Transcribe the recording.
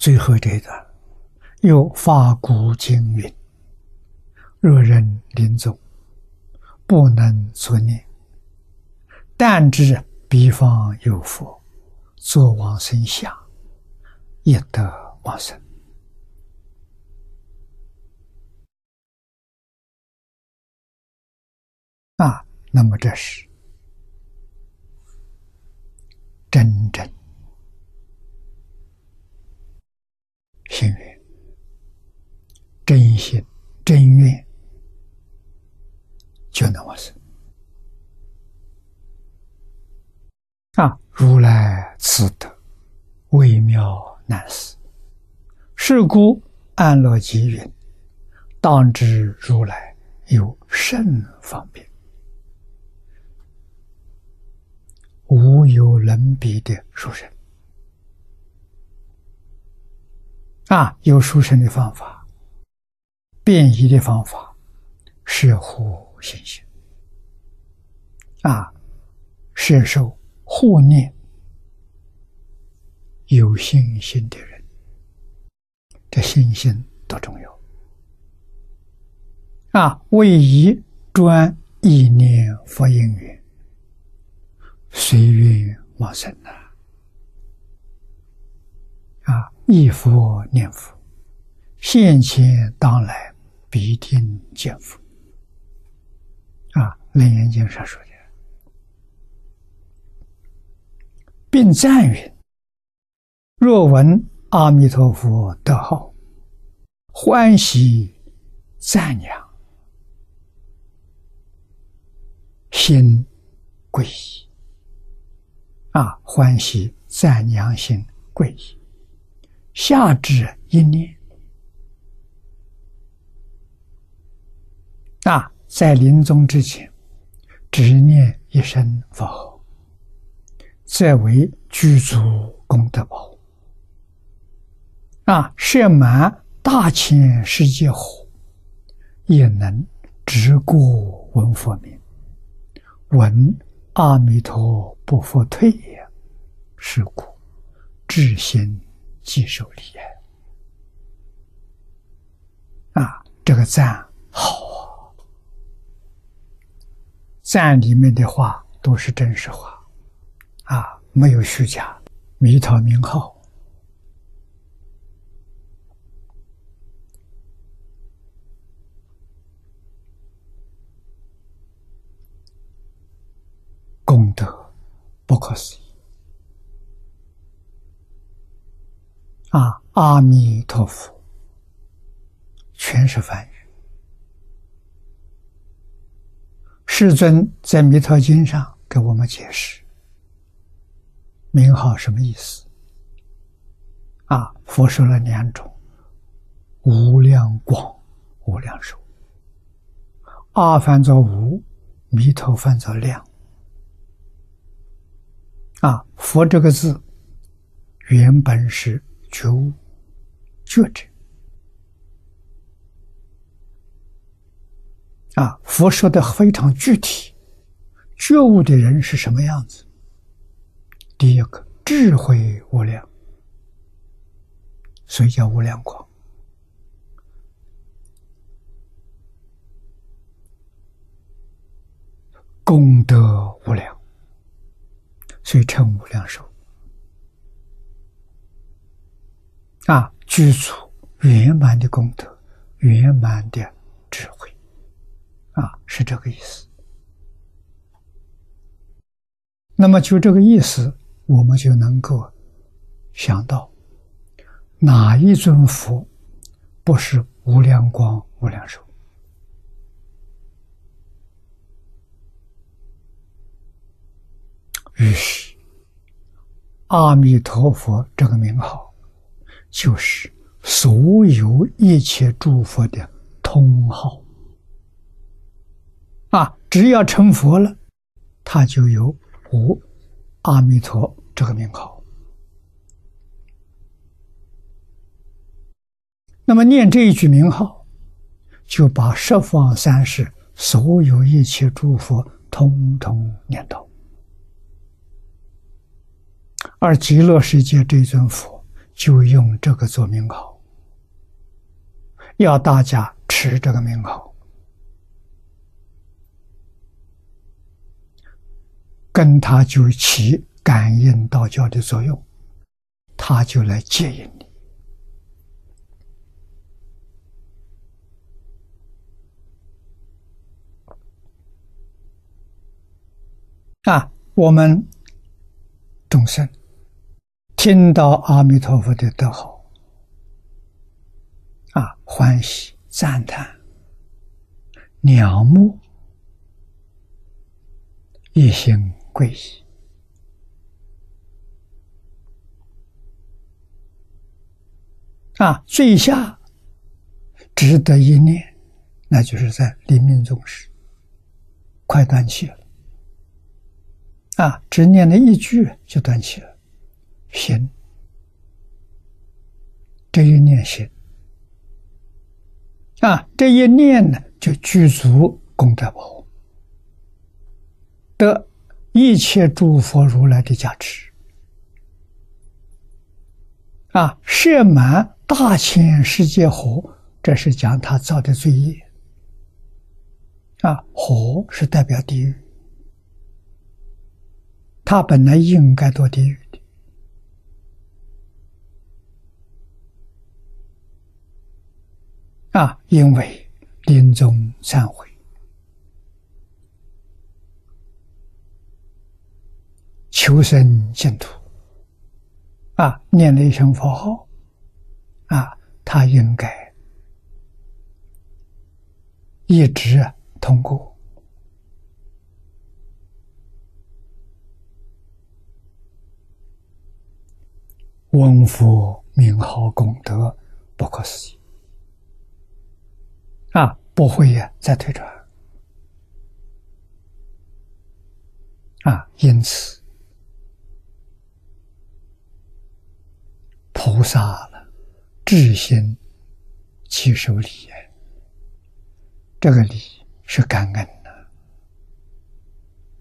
最后这一段，又发古经云：“若人临终，不能作念，但知彼方有佛，作往生想，亦得往生。”啊，那么这是真正。心愿、真心、真愿，就能往生。啊！如来此德微妙难思，是故安乐集云：“当知如来有甚方便，无有能比的殊胜。”啊，有殊胜的方法，变异的方法，是护心性。啊，摄受护念有信心的人，这信心多重要！啊，为一专意念佛因缘，随缘往生呐！啊。念佛念佛，现前当来必定见佛。啊，《楞严经》上说的，并赞云：“若闻阿弥陀佛得号，欢喜赞扬，心皈依。”啊，欢喜赞扬心皈依。下至一念啊，在临终之前，只念一声佛号，则为具足功德宝啊，设满大千世界火，也能直过闻佛名，闻阿弥陀不复退也，是故至心。即受礼啊，这个赞好啊！赞里面的话都是真实话，没有虚假。弥陀名号功德不可思议。啊，阿弥陀佛，全是梵语。世尊在《弥陀经》上给我们解释名号什么意思。啊，佛说了两种：无量光、无量寿。阿翻作无，弥陀翻作量。啊，佛这个字原本是。觉悟、觉者啊，佛说的非常具体。觉悟的人是什么样子？第一个，智慧无量，所以叫无量光；功德无量，所以称无量寿。啊，具足圆满的功德，圆满的智慧，啊，是这个意思。那么就这个意思，我们就能够想到，哪一尊佛不是无量光、无量寿？于是，阿弥陀佛这个名号。就是所有一切诸佛的通号啊！只要成佛了，他就有无阿弥陀这个名号。那么念这一句名号，就把十方三世所有一切诸佛通通念到，而极乐世界这尊佛。就用这个做名号，要大家持这个名号，跟他就起感应道教的作用，他就来接引你。啊，我们众生听到阿弥陀佛的德号，啊，欢喜赞叹，仰慕，一心归依，啊，最下值得一念，那就是在临命终时，快断气了。啊，只念了一句就断气了，行，这一念行，啊，这一念呢就具足功德宝，得一切诸佛如来的加持，啊，摄满大千世界火，这是讲他造的罪业，啊，火是代表地狱。他本来应该堕地狱的。啊，因为临终忏悔。求生净土。啊，念了一声佛号。啊，他应该一直通过。文佛名号功德不可思议啊！不会呀，再退转啊！因此，菩萨了，至心起受礼，这个礼是感恩。